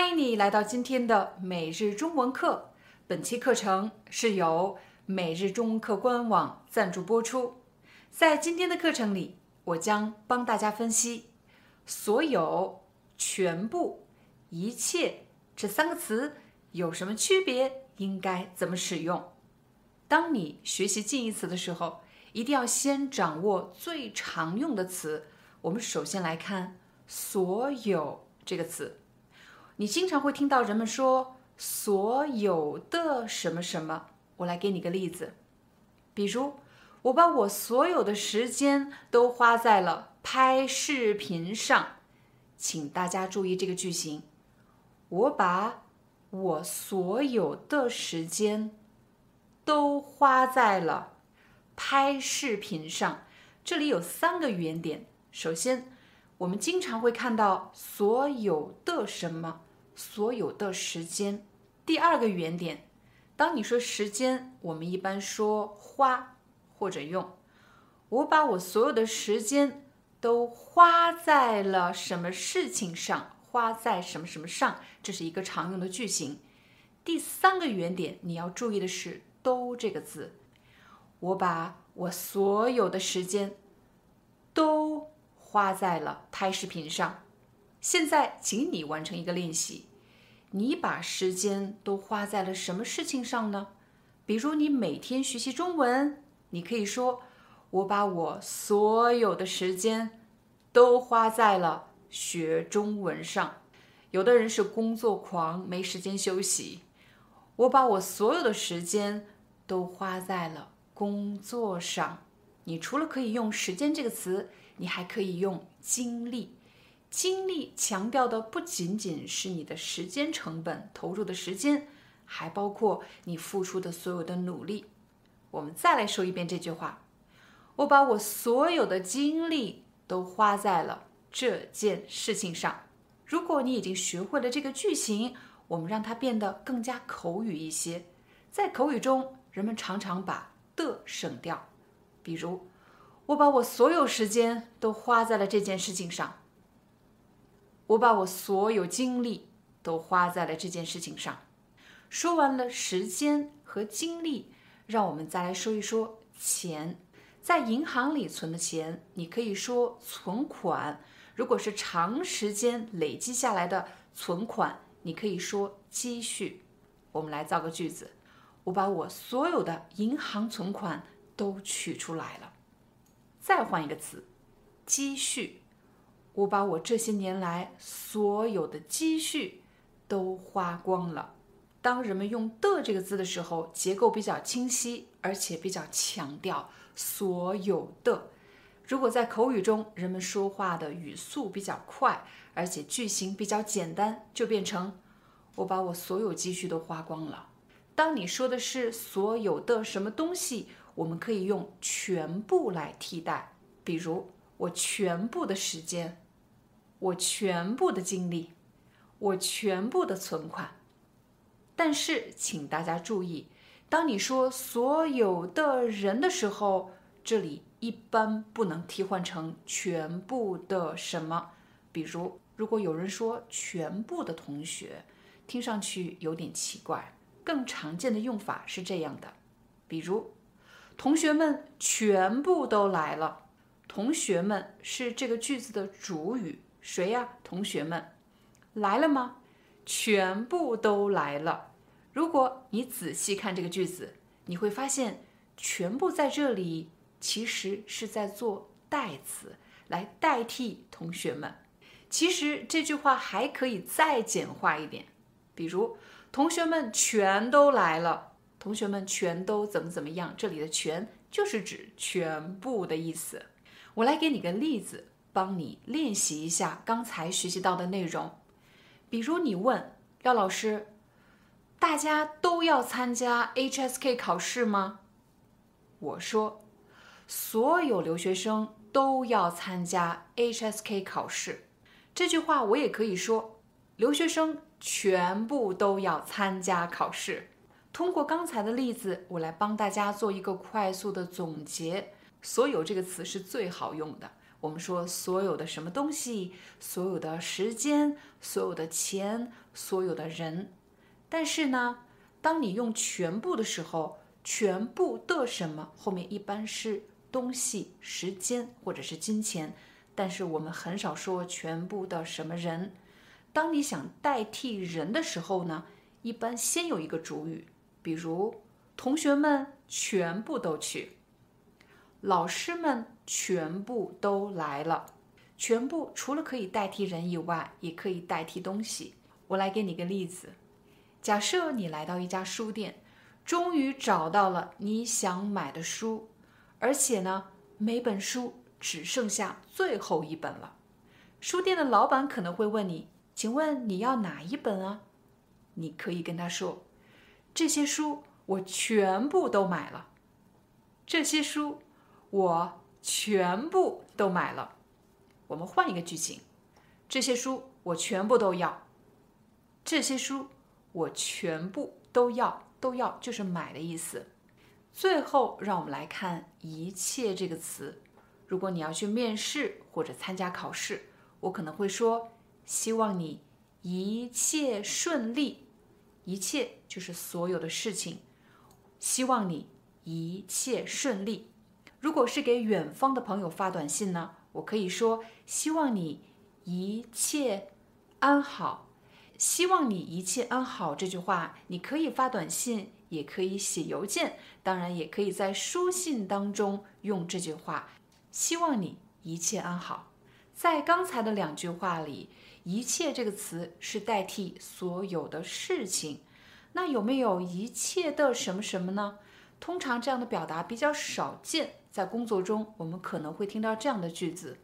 欢迎你来到今天的每日中文课。本期课程是由每日中文课官网赞助播出。在今天的课程里，我将帮大家分析“所有”“全部”“一切”这三个词有什么区别，应该怎么使用。当你学习近义词的时候，一定要先掌握最常用的词。我们首先来看“所有”这个词。你经常会听到人们说“所有的什么什么”，我来给你个例子，比如我把我所有的时间都花在了拍视频上，请大家注意这个句型，我把我所有的时间都花在了拍视频上。这里有三个语言点，首先，我们经常会看到“所有的什么”。所有的时间，第二个语言点，当你说时间，我们一般说花或者用。我把我所有的时间都花在了什么事情上？花在什么什么上？这是一个常用的句型。第三个语言点，你要注意的是“都”这个字。我把我所有的时间都花在了拍视频上。现在，请你完成一个练习。你把时间都花在了什么事情上呢？比如你每天学习中文，你可以说：“我把我所有的时间都花在了学中文上。”有的人是工作狂，没时间休息。我把我所有的时间都花在了工作上。你除了可以用“时间”这个词，你还可以用“精力”。精力强调的不仅仅是你的时间成本投入的时间，还包括你付出的所有的努力。我们再来说一遍这句话：我把我所有的精力都花在了这件事情上。如果你已经学会了这个句型，我们让它变得更加口语一些。在口语中，人们常常把的省掉，比如我把我所有时间都花在了这件事情上。我把我所有精力都花在了这件事情上。说完了时间和精力，让我们再来说一说钱。在银行里存的钱，你可以说存款；如果是长时间累积下来的存款，你可以说积蓄。我们来造个句子：我把我所有的银行存款都取出来了。再换一个词，积蓄。我把我这些年来所有的积蓄都花光了。当人们用的这个字的时候，结构比较清晰，而且比较强调所有的。如果在口语中，人们说话的语速比较快，而且句型比较简单，就变成我把我所有积蓄都花光了。当你说的是所有的什么东西，我们可以用全部来替代，比如。我全部的时间，我全部的精力，我全部的存款。但是，请大家注意，当你说所有的人的时候，这里一般不能替换成全部的什么。比如，如果有人说全部的同学，听上去有点奇怪。更常见的用法是这样的，比如，同学们全部都来了。同学们是这个句子的主语，谁呀？同学们来了吗？全部都来了。如果你仔细看这个句子，你会发现“全部”在这里其实是在做代词，来代替同学们。其实这句话还可以再简化一点，比如“同学们全都来了”，同学们全都怎么怎么样？这里的“全”就是指全部的意思。我来给你个例子，帮你练习一下刚才学习到的内容。比如你问廖老师，大家都要参加 HSK 考试吗？我说，所有留学生都要参加 HSK 考试。这句话我也可以说，留学生全部都要参加考试。通过刚才的例子，我来帮大家做一个快速的总结。所有这个词是最好用的。我们说所有的什么东西，所有的时间，所有的钱，所有的人。但是呢，当你用全部的时候，全部的什么后面一般是东西、时间或者是金钱。但是我们很少说全部的什么人。当你想代替人的时候呢，一般先有一个主语，比如同学们全部都去。老师们全部都来了，全部除了可以代替人以外，也可以代替东西。我来给你个例子：假设你来到一家书店，终于找到了你想买的书，而且呢，每本书只剩下最后一本了。书店的老板可能会问你：“请问你要哪一本啊？”你可以跟他说：“这些书我全部都买了。”这些书。我全部都买了。我们换一个剧情，这些书我全部都要。这些书我全部都要，都要就是买的意思。最后，让我们来看“一切”这个词。如果你要去面试或者参加考试，我可能会说：“希望你一切顺利。”一切就是所有的事情。希望你一切顺利。如果是给远方的朋友发短信呢，我可以说希望你一切安好。希望你一切安好这句话，你可以发短信，也可以写邮件，当然也可以在书信当中用这句话。希望你一切安好。在刚才的两句话里，一切这个词是代替所有的事情。那有没有一切的什么什么呢？通常这样的表达比较少见，在工作中我们可能会听到这样的句子：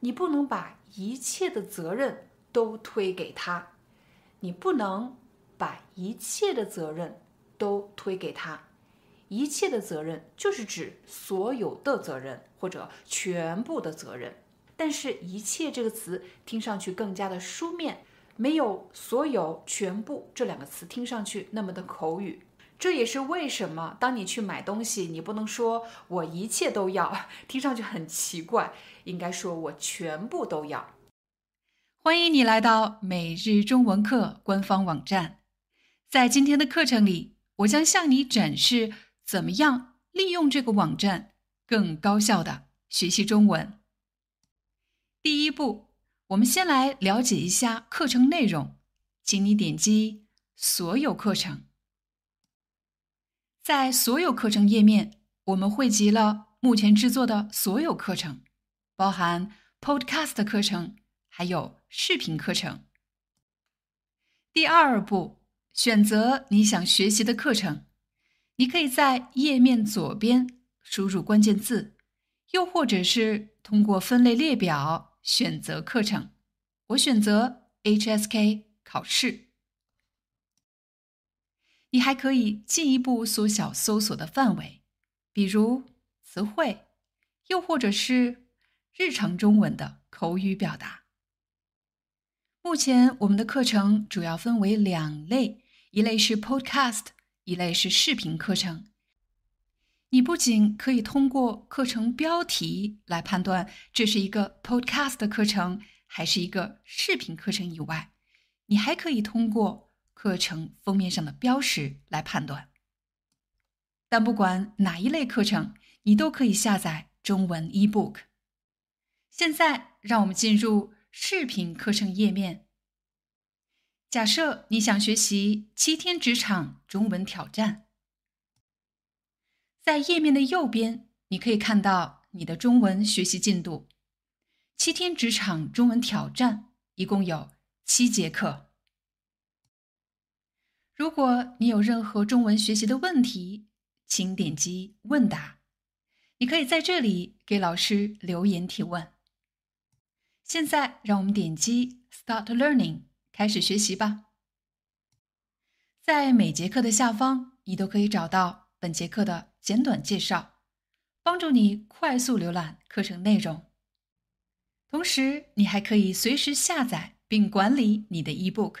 你不能把一切的责任都推给他，你不能把一切的责任都推给他。一切的责任就是指所有的责任或者全部的责任，但是“一切”这个词听上去更加的书面，没有“所有”“全部”这两个词听上去那么的口语。这也是为什么，当你去买东西，你不能说我一切都要，听上去很奇怪。应该说我全部都要。欢迎你来到每日中文课官方网站，在今天的课程里，我将向你展示怎么样利用这个网站更高效的学习中文。第一步，我们先来了解一下课程内容，请你点击所有课程。在所有课程页面，我们汇集了目前制作的所有课程，包含 Podcast 课程，还有视频课程。第二步，选择你想学习的课程。你可以在页面左边输入关键字，又或者是通过分类列表选择课程。我选择 HSK 考试。你还可以进一步缩小搜索的范围，比如词汇，又或者是日常中文的口语表达。目前我们的课程主要分为两类，一类是 Podcast，一类是视频课程。你不仅可以通过课程标题来判断这是一个 Podcast 课程还是一个视频课程以外，你还可以通过。课程封面上的标识来判断，但不管哪一类课程，你都可以下载中文 eBook。现在，让我们进入视频课程页面。假设你想学习七天职场中文挑战，在页面的右边，你可以看到你的中文学习进度。七天职场中文挑战一共有七节课。如果你有任何中文学习的问题，请点击问答。你可以在这里给老师留言提问。现在，让我们点击 Start Learning，开始学习吧。在每节课的下方，你都可以找到本节课的简短介绍，帮助你快速浏览课程内容。同时，你还可以随时下载并管理你的 eBook。